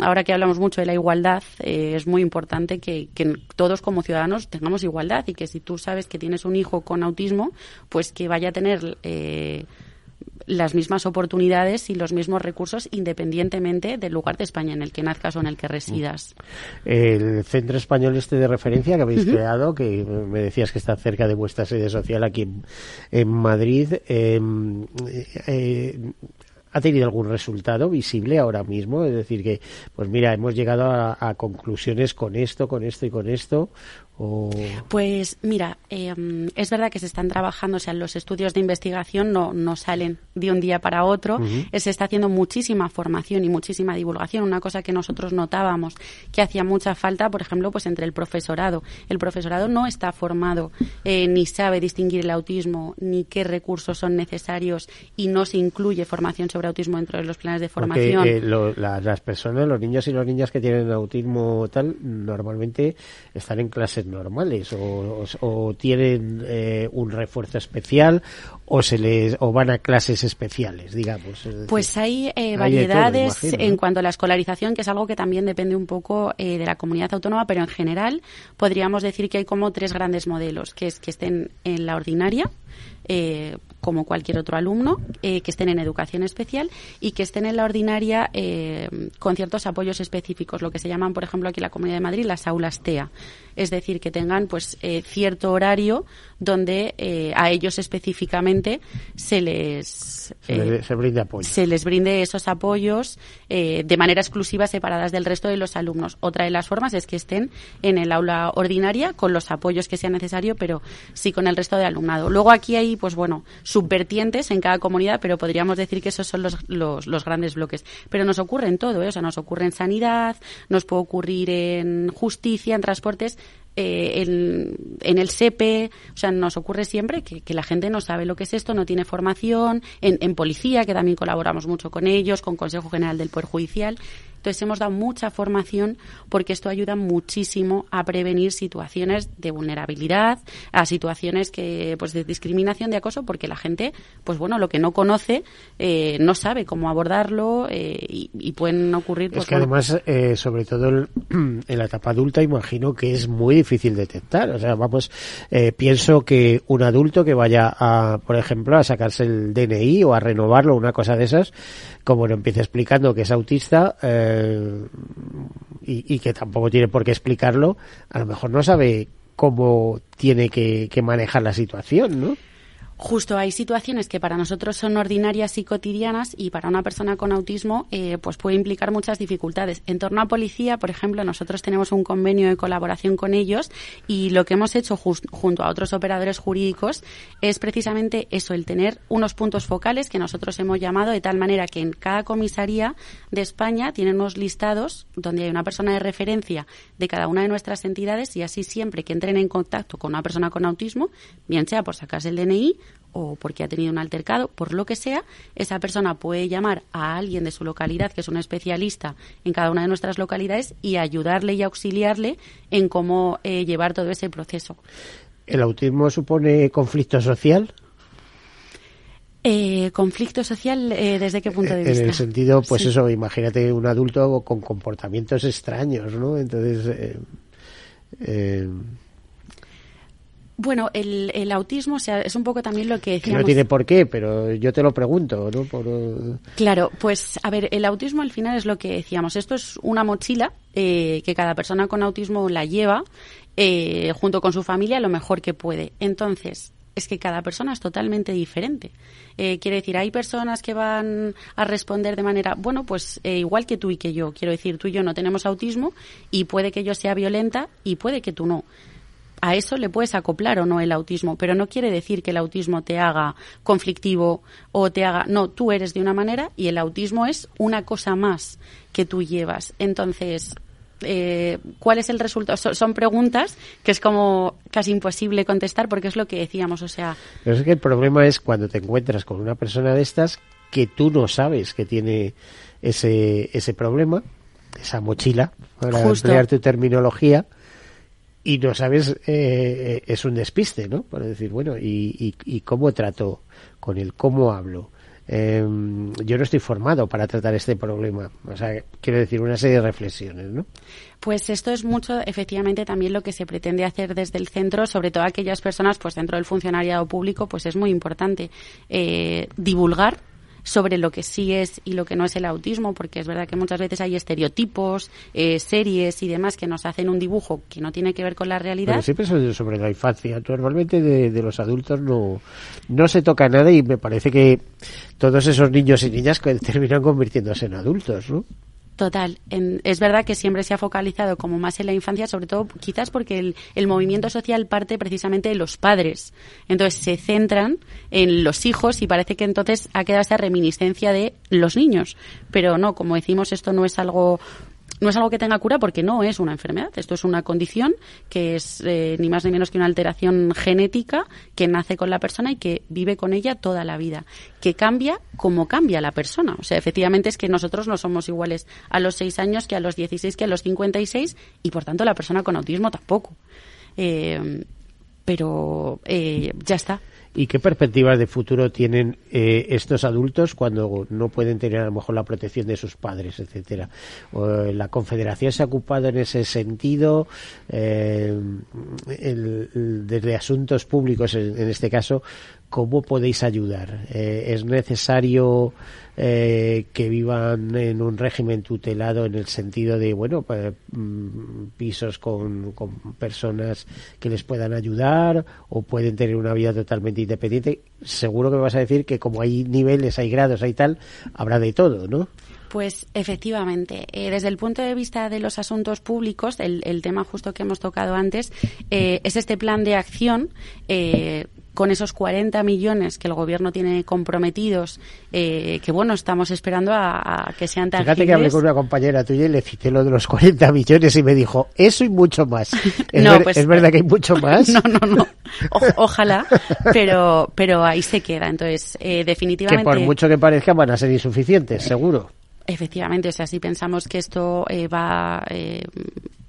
ahora que hablamos mucho de la igualdad, eh, es muy importante que, todos como ciudadanos tengamos igualdad y que si tú sabes que tienes un hijo con autismo, pues que vaya a tener eh, las mismas oportunidades y los mismos recursos independientemente del lugar de España en el que nazcas o en el que residas. El Centro Español este de referencia que habéis creado, que me decías que está cerca de vuestra sede social aquí en, Madrid, em, eh, ¿Ha tenido algún resultado visible ahora mismo? Es decir, que, pues mira, hemos llegado a, conclusiones con esto, con esto y con esto, pues mira, em, es verdad que se están trabajando, o sea, los estudios de investigación no, no salen de un día para otro, eh, se está haciendo muchísima formación y muchísima divulgación, una cosa que nosotros notábamos que hacía mucha falta, por ejemplo, pues entre el profesorado. El profesorado no está formado, eh, ni sabe distinguir el autismo, ni qué recursos son necesarios y no se incluye formación sobre autismo dentro de los planes de formación. Eh, las personas, los niños y las niñas que tienen autismo tal, normalmente están en clases normales o, tienen eh, un refuerzo especial o se les o van a clases especiales digamos pues hay, eh, variedades en cuanto a la escolarización que es algo que también depende un poco eh, de la comunidad autónoma pero en general podríamos decir que hay como tres grandes modelos que es que estén en la ordinaria eh, como cualquier otro alumno, eh, que estén en educación especial y que estén en la ordinaria eh, con ciertos apoyos específicos, lo que se llaman, por ejemplo, aquí en la Comunidad de Madrid, las aulas TEA. Es decir, que tengan pues cierto horario donde a ellos específicamente se les se, brinde apoyo. se les brinde esos apoyos de manera exclusiva separadas del resto de los alumnos. Otra de las formas es que estén en el aula ordinaria con los apoyos que sea necesario, pero sí con el resto de alumnado. Luego aquí hay pues bueno, subvertientes en cada comunidad, pero podríamos decir que esos son los, los, grandes bloques. Pero nos ocurre en todo, ¿eh? o sea, nos ocurre en sanidad, nos puede ocurrir en justicia, en transportes, eh, en, el SEPE, o sea, nos ocurre siempre que, la gente no sabe lo que es esto, no tiene formación, en, en policía, que también colaboramos mucho con ellos, con Consejo General del Poder Judicial, entonces hemos dado mucha formación porque esto ayuda muchísimo a prevenir situaciones de vulnerabilidad, a situaciones que pues de discriminación, de acoso, porque la gente, pues bueno, lo que no conoce eh, no sabe cómo abordarlo eh, y, pueden ocurrir. Pues, es que además, eh, sobre todo [clears throat] en la etapa adulta, imagino que es muy difícil detectar. O sea, vamos, pienso que un adulto que vaya a, por ejemplo, a sacarse el DNI o a renovarlo, una cosa de esas, como lo empieza explicando que es autista eh, y, que tampoco tiene por qué explicarlo, a lo mejor no sabe cómo tiene que, que manejar la situación, ¿no? Justo hay situaciones que para nosotros son ordinarias y cotidianas y para una persona con autismo eh, pues puede implicar muchas dificultades. En torno a policía, por ejemplo, nosotros tenemos un convenio de colaboración con ellos y lo que hemos hecho junto a otros operadores jurídicos es precisamente eso, el tener unos puntos focales que nosotros hemos llamado de tal manera que en cada comisaría de España tienen unos listados donde hay una persona de referencia de cada una de nuestras entidades y así siempre que entren en contacto con una persona con autismo, bien sea por sacarse el DNI o porque ha tenido un altercado, por lo que sea, esa persona puede llamar a alguien de su localidad, que es un especialista en cada una de nuestras localidades, y ayudarle y auxiliarle en cómo eh, llevar todo ese proceso. ¿El autismo supone conflicto social? Eh, conflicto social, eh, ¿desde qué punto de vista? En el sentido, pues eso, imagínate un adulto con comportamientos extraños, ¿no? Entonces, eh, bueno, el, el autismo o sea, es un poco también lo que decíamos. no tiene por qué, pero yo te lo pregunto, ¿no? Por... Claro, pues a ver, el autismo al final es lo que decíamos. Esto es una mochila eh, que cada persona con autismo la lleva eh, junto con su familia lo mejor que puede. Entonces, es que cada persona es totalmente diferente. Eh, quiere decir, hay personas que van a responder de manera, bueno, pues eh, igual que tú y que yo. Quiero decir, tú y yo no tenemos autismo y puede que yo sea violenta y puede que tú no a eso le puedes acoplar o no el autismo, pero no quiere decir que el autismo te haga conflictivo o te haga, no, tú eres de una manera y el autismo es una cosa más que tú llevas. Entonces, eh, ¿cuál es el resultado? son preguntas que es como casi imposible contestar porque es lo que decíamos, o sea... Pero es que el problema es cuando te encuentras con una persona de estas que tú no sabes que tiene ese, ese problema, esa mochila, para emplear tu terminología, y no sabes, eh, eh, es un despiste, ¿no? Para decir, bueno, ¿y, y, cómo trato con él? ¿Cómo hablo? Em, yo no estoy formado para tratar este problema. O sea, quiero decir, una serie de reflexiones, ¿no? Pues esto es mucho, efectivamente, también lo que se pretende hacer desde el centro, sobre todo aquellas personas, pues dentro del funcionariado público, pues es muy importante eh, divulgar sobre lo que sí es y lo que no es el autismo, porque es verdad que muchas veces hay estereotipos, eh, series y demás que nos hacen un dibujo que no tiene que ver con la realidad. Pero siempre es sobre la infancia. Normalmente de, de los adultos no, no se toca nada y me parece que todos esos niños y niñas terminan convirtiéndose en adultos, ¿no? Total. es verdad que siempre se ha focalizado como más en la infancia, sobre todo quizás porque el, el, movimiento social parte precisamente de los padres. Entonces se centran en los hijos y parece que entonces ha quedado esa reminiscencia de los niños. Pero no, como decimos, esto no es algo no es algo que tenga cura porque no es una enfermedad. Esto es una condición que es eh, ni más ni menos que una alteración genética que nace con la persona y que vive con ella toda la vida. Que cambia como cambia la persona. O sea, efectivamente es que nosotros no somos iguales a los 6 años que a los 16, que a los 56 y por tanto la persona con autismo tampoco. Eh, pero eh, ya está. ¿Y qué perspectivas de futuro tienen eh, estos adultos cuando no pueden tener a lo mejor la protección de sus padres, etcétera? la Confederación se ha ocupado en ese sentido, eh, desde asuntos públicos en, este caso, ¿cómo podéis ayudar? Eh, ¿Es necesario eh, que vivan en un régimen tutelado en el sentido de, bueno, pues, mm, pisos con, con, personas que les puedan ayudar o pueden tener una vida totalmente independiente. Seguro que me vas a decir que como hay niveles, hay grados, hay tal, habrá de todo, ¿no? Pues efectivamente, eh, desde el punto de vista de los asuntos públicos, el, el tema justo que hemos tocado antes, eh, es este plan de acción eh, con esos 40 millones que el gobierno tiene comprometidos, eh, que bueno, estamos esperando a, que sean tangibles. Fíjate que hablé con una compañera tuya y le cité lo de los 40 millones y me dijo, eso y mucho más. [laughs] ¿Es, no, pues, ¿es verdad que hay mucho [laughs] más? No, no, no. ojalá, pero, pero ahí se queda. Entonces, eh, definitivamente. Que por mucho que parezca van a ser insuficientes, seguro. Efectivamente, o sea, si pensamos que esto eh, va eh,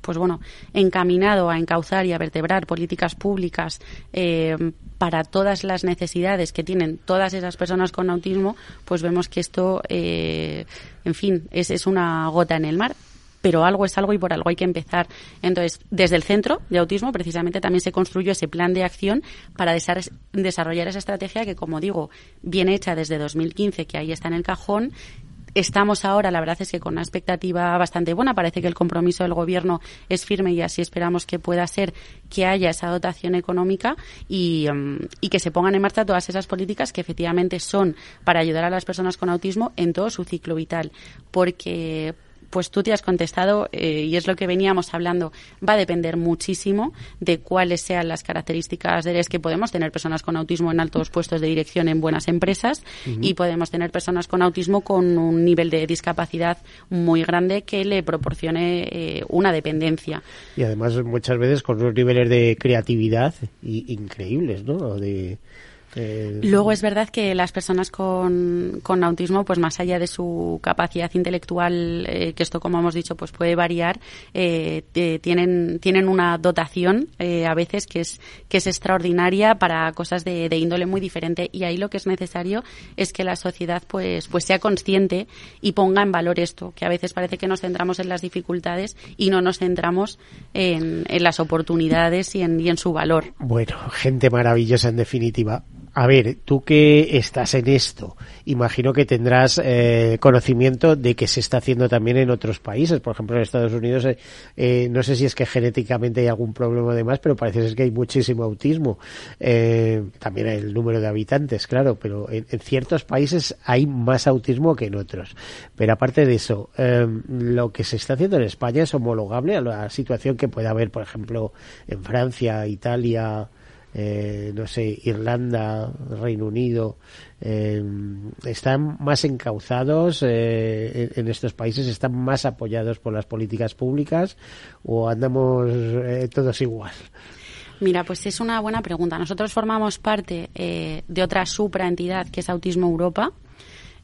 pues bueno, encaminado a encauzar y a vertebrar políticas públicas eh, para todas las necesidades que tienen todas esas personas con autismo, pues vemos que esto, eh, en fin, es, es una gota en el mar pero algo es algo y por algo hay que empezar. Entonces, desde el centro de autismo, precisamente también se construyó ese plan de acción para desarrollar esa estrategia que, como digo, viene hecha desde 2015, que ahí está en el cajón, Estamos ahora, la verdad es que con una expectativa bastante buena. Parece que el compromiso del Gobierno es firme y así esperamos que pueda ser que haya esa dotación económica y, mm, que se pongan en marcha todas esas políticas que efectivamente son para ayudar a las personas con autismo en todo su ciclo vital. Porque pues tú te has contestado eh, y es lo que veníamos hablando. Va a depender muchísimo de cuáles sean las características de que podemos tener personas con autismo en altos puestos de dirección en buenas empresas y podemos tener personas con autismo con un nivel de discapacidad muy grande que le proporcione eh, una dependencia. Y además muchas veces con unos niveles de creatividad increíbles, ¿no? De eh, Luego es verdad que las personas con, con, autismo, pues más allá de su capacidad intelectual, eh, que esto como hemos dicho, pues puede variar, eh, tienen, tienen una dotación a veces que es, que es extraordinaria para cosas de, de, índole muy diferente y ahí lo que es necesario es que la sociedad pues, pues sea consciente y ponga en valor esto, que a veces parece que nos centramos en las dificultades y no nos centramos en, en las oportunidades y en, y en su valor. Bueno, gente maravillosa en definitiva a ver, tú que estás en esto, imagino que tendrás eh, conocimiento de que se está haciendo también en otros países. Por ejemplo, en Estados Unidos, eh, eh, no sé si es que genéticamente hay algún problema de más, pero parece ser que hay muchísimo autismo. también hay el número de habitantes, claro, pero en, ciertos países hay más autismo que en otros. Pero aparte de eso, lo que se está haciendo en España es homologable a la situación que puede haber, por ejemplo, en Francia, Italia, eh, no sé, Irlanda, Reino Unido, eh, están más encauzados eh, en estos países, están más apoyados por las políticas públicas o andamos todos igual? Mira, pues es una buena pregunta. Nosotros formamos parte de otra supraentidad que es Autismo Europa,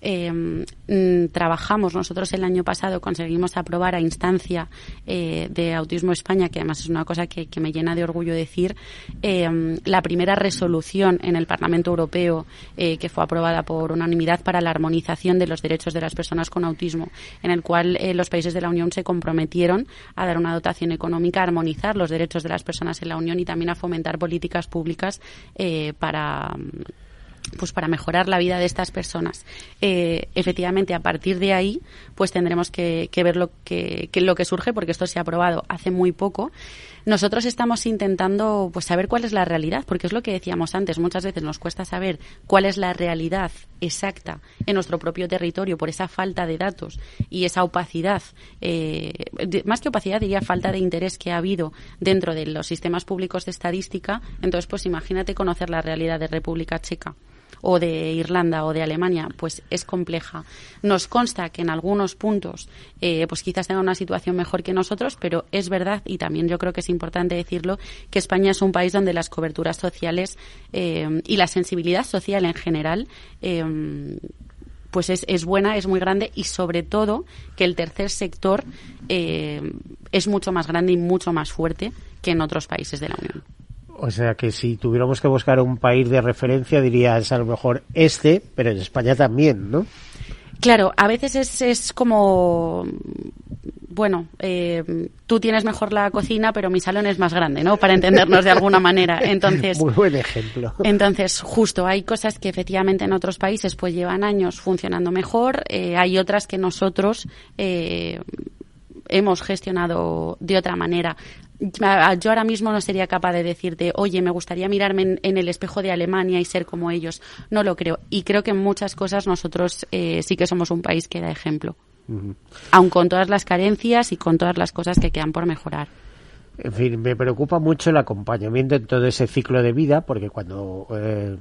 Mm, trabajamos nosotros el año pasado, conseguimos aprobar a instancia eh, de Autismo España, que además es una cosa que, me llena de orgullo decir, em, la primera resolución en el Parlamento Europeo eh, que fue aprobada por unanimidad para la armonización de los derechos de las personas con autismo, en el cual eh, los países de la Unión se comprometieron a dar una dotación económica, a armonizar los derechos de las personas en la Unión y también a fomentar políticas públicas para pues para mejorar la vida de estas personas. Eh, efectivamente, a partir de ahí, pues tendremos que, ver lo que, lo que surge, porque esto se ha aprobado hace muy poco. Nosotros estamos intentando pues saber cuál es la realidad, porque es lo que decíamos antes. Muchas veces nos cuesta saber cuál es la realidad exacta en nuestro propio territorio por esa falta de datos y esa opacidad, eh, más que opacidad diría falta de interés que ha habido dentro de los sistemas públicos de estadística. Entonces, pues imagínate conocer la realidad de República Checa o de Irlanda o de Alemania, pues es compleja. Nos consta que en algunos puntos, eh, pues quizás tenga una situación mejor que nosotros, pero es verdad, y también yo creo que es importante decirlo, que España es un país donde las coberturas sociales eh, y la sensibilidad social en general eh, pues es, es, buena, es muy grande y sobre todo que el tercer sector es mucho más grande y mucho más fuerte que en otros países de la Unión. O sea que si tuviéramos que buscar un país de referencia, dirías a lo mejor este, pero en España también, ¿no? Claro, a veces es, es como bueno, eh, tú tienes mejor la cocina, pero mi salón es más grande, ¿no? Para entendernos de alguna manera. Entonces, [laughs] muy buen ejemplo. Entonces, justo hay cosas que efectivamente en otros países pues llevan años funcionando mejor, eh, hay otras que nosotros eh, hemos gestionado de otra manera yo ahora mismo no sería capaz de decirte, oye, me gustaría mirarme en, el espejo de Alemania y ser como ellos. No lo creo. Y creo que en muchas cosas nosotros eh, sí que somos un país que da ejemplo. Aun con todas las carencias y con todas las cosas que quedan por mejorar. En fin, me preocupa mucho el acompañamiento en todo ese ciclo de vida, porque cuando eh,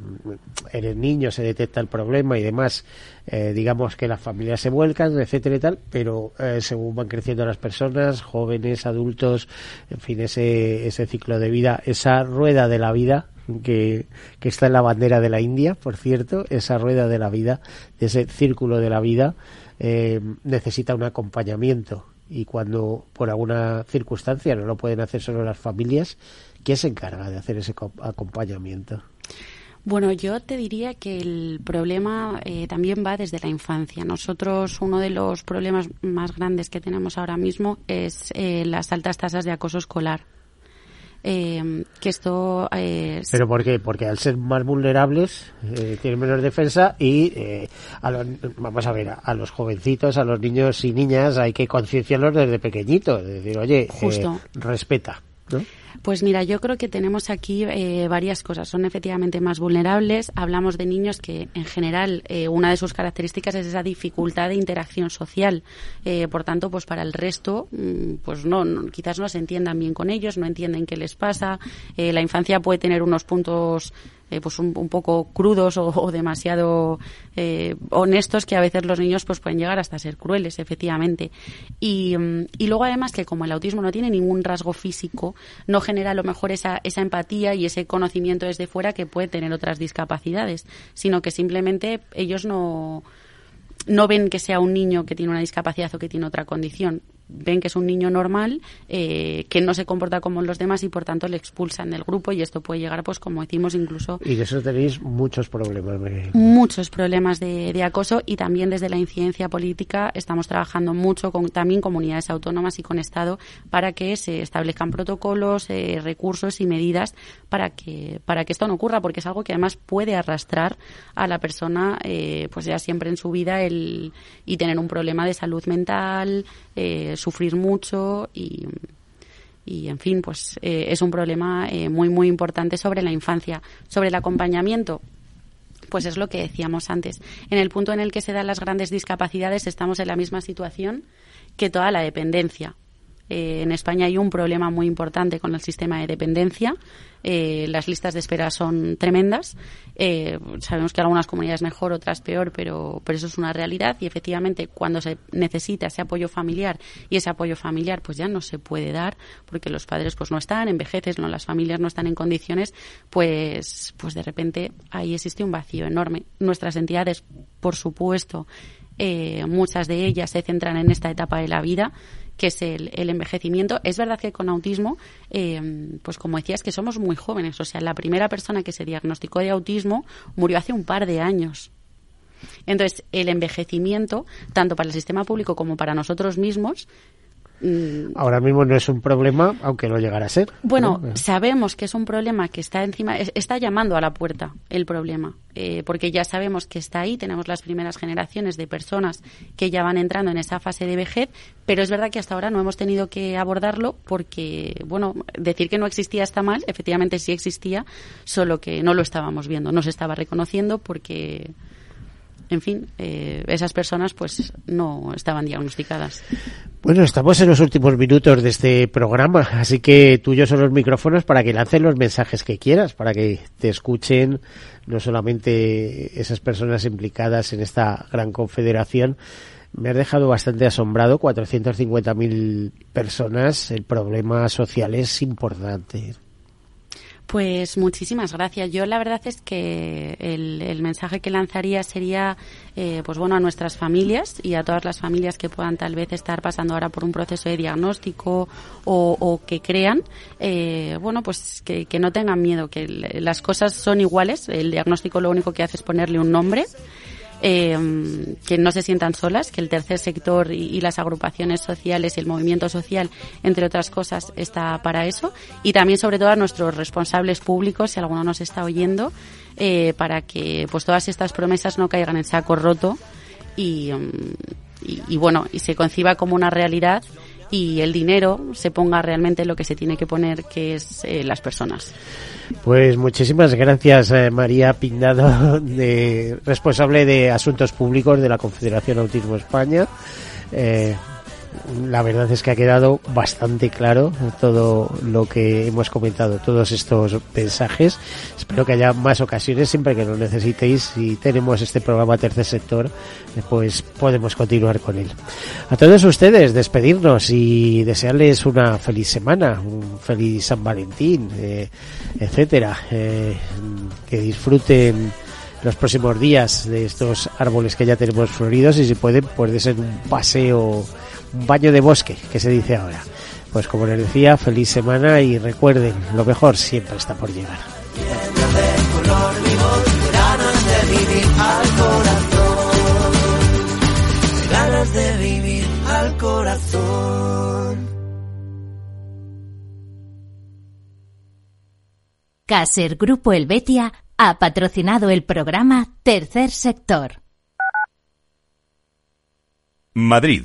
eres niño se detecta el problema y demás, eh, digamos que las familias se vuelcan, etcétera y tal, pero eh, según van creciendo las personas, jóvenes, adultos, en fin, ese, ese ciclo de vida, esa rueda de la vida, que, que está en la bandera de la India, por cierto, esa rueda de la vida, ese círculo de la vida, necesita un acompañamiento y cuando por alguna circunstancia no lo pueden hacer solo las familias, ¿quién se encarga de hacer ese acompañamiento? Bueno, yo te diría que el problema eh, también va desde la infancia. Nosotros, uno de los problemas más grandes que tenemos ahora mismo es eh, las altas tasas de acoso escolar. Eh, que esto eh, pero por qué porque al ser más vulnerables eh, tienen menos defensa y eh, a vamos a ver a, los jovencitos a los niños y niñas hay que concienciarlos desde pequeñitos decir oye Justo. respeta ¿no? Pues mira, yo creo que tenemos aquí eh, varias cosas. Son efectivamente más vulnerables. Hablamos de niños que, en general, eh, una de sus características es esa dificultad de interacción social. Eh, por tanto, pues para el resto, mm, pues no, quizás no se entiendan bien con ellos, no entienden qué les pasa. la infancia puede tener unos puntos eh, pues un, poco crudos o, demasiado eh, honestos que a veces los niños pues pueden llegar hasta ser crueles efectivamente. Y, mm, y, luego además que como el autismo no tiene ningún rasgo físico no genera a lo mejor esa, esa empatía y ese conocimiento desde fuera que puede tener otras discapacidades sino que simplemente ellos no no ven que sea un niño que tiene una discapacidad o que tiene otra condición ven que es un niño normal, eh, que no se comporta como los demás y por tanto le expulsan del grupo y esto puede llegar, pues como decimos, incluso... Y de eso tenéis muchos problemas. Muchos problemas de, acoso y también desde la incidencia política estamos trabajando mucho con también comunidades autónomas y con Estado para que se establezcan protocolos, eh, recursos y medidas para que, para que esto no ocurra, porque es algo que además puede arrastrar a la persona eh, pues ya siempre en su vida el, y tener un problema de salud mental, eh, sufrir mucho y, y en fin, pues eh, es un problema eh, muy, muy importante sobre la infancia. Sobre el acompañamiento, pues es lo que decíamos antes. En el punto en el que se dan las grandes discapacidades estamos en la misma situación que toda la dependencia. Eh, en España hay un problema muy importante con el sistema de dependencia. Eh, las listas de espera son tremendas. Eh, sabemos que algunas comunidades mejor, otras peor, pero, pero eso es una realidad. Y efectivamente, cuando se necesita ese apoyo familiar y ese apoyo familiar, pues ya no se puede dar porque los padres pues no están, envejeces, no, las familias no están en condiciones, pues, pues de repente ahí existe un vacío enorme. Nuestras entidades, por supuesto, muchas de ellas se centran en esta etapa de la vida que es el, envejecimiento. Es verdad que con autismo, eh, pues como decías, que somos muy jóvenes. O sea, la primera persona que se diagnosticó de autismo murió hace un par de años. Entonces, el envejecimiento, tanto para el sistema público como para nosotros mismos. Ahora mismo no es un problema, aunque lo llegara a ser. Bueno, sabemos que es un problema que está encima, está llamando a la puerta el problema, eh, porque ya sabemos que está ahí, tenemos las primeras generaciones de personas que ya van entrando en esa fase de vejez, pero es verdad que hasta ahora no hemos tenido que abordarlo porque, bueno, decir que no existía está mal, efectivamente sí existía, solo que no lo estábamos viendo, no se estaba reconociendo porque en fin, eh, esas personas pues no estaban diagnosticadas. Bueno, estamos en los últimos minutos de este programa, así que tuyos son los micrófonos para que lancen los mensajes que quieras, para que te escuchen no solamente esas personas implicadas en esta gran confederación. Me ha dejado bastante asombrado, 450.000 personas, el problema social es importante. Pues muchísimas gracias. Yo la verdad es que el, mensaje que lanzaría sería, eh, pues bueno, a nuestras familias y a todas las familias que puedan tal vez estar pasando ahora por un proceso de diagnóstico o, que crean, eh, bueno, pues que, que no tengan miedo, que las cosas son iguales. El diagnóstico lo único que hace es ponerle un nombre eh, que no se sientan solas, que el tercer sector y, las agrupaciones sociales y el movimiento social, entre otras cosas, está para eso. Y también, sobre todo, a nuestros responsables públicos, si alguno nos está oyendo, eh, para que pues todas estas promesas no caigan en saco roto y, y, bueno, y se conciba como una realidad y el dinero se ponga realmente lo que se tiene que poner, que es eh, las personas. Pues muchísimas gracias, eh, María Pindado, [laughs] de, responsable de Asuntos Públicos de la Confederación Autismo España. Eh, la verdad es que ha quedado bastante claro todo lo que hemos comentado, todos estos mensajes. Espero que haya más ocasiones, siempre que lo necesitéis, y tenemos este programa Tercer Sector, pues podemos continuar con él. A todos ustedes, despedirnos y desearles una feliz semana, un feliz San Valentín, eh, etcétera. Eh, que disfruten los próximos días de estos árboles que ya tenemos floridos y si pueden, pues ser un paseo un baño de bosque, que se dice ahora. Pues como les decía, feliz semana y recuerden, lo mejor siempre está por llegar. Ganas de vivir al corazón. Caser Grupo Helvetia ha patrocinado el programa Tercer Sector. Madrid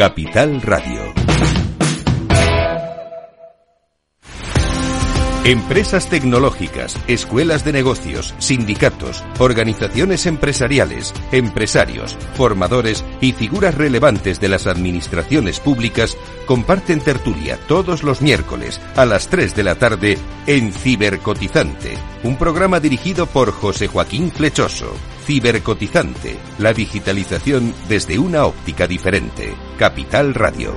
Capital Radio. Empresas tecnológicas, escuelas de negocios, sindicatos, organizaciones empresariales, empresarios, formadores y figuras relevantes de las administraciones públicas comparten tertulia todos los miércoles a las 3 de la tarde en Cibercotizante, un programa dirigido por José Joaquín Flechoso. Cibercotizante, la digitalización desde una óptica diferente. Capital Radio.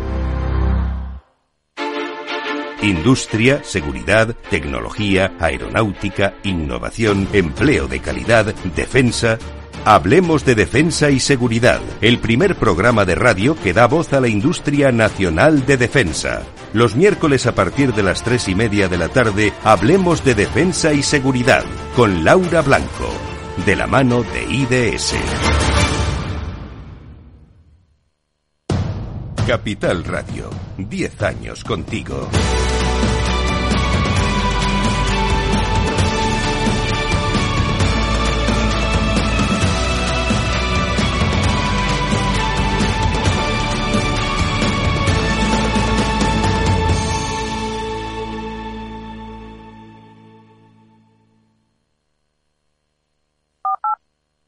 Industria, seguridad, tecnología, aeronáutica, innovación, empleo de calidad, defensa. Hablemos de defensa y seguridad, el primer programa de radio que da voz a la industria nacional de defensa. Los miércoles a partir de las tres y media de la tarde, hablemos de defensa y seguridad con Laura Blanco de la mano de IDS. Capital Radio, 10 años contigo.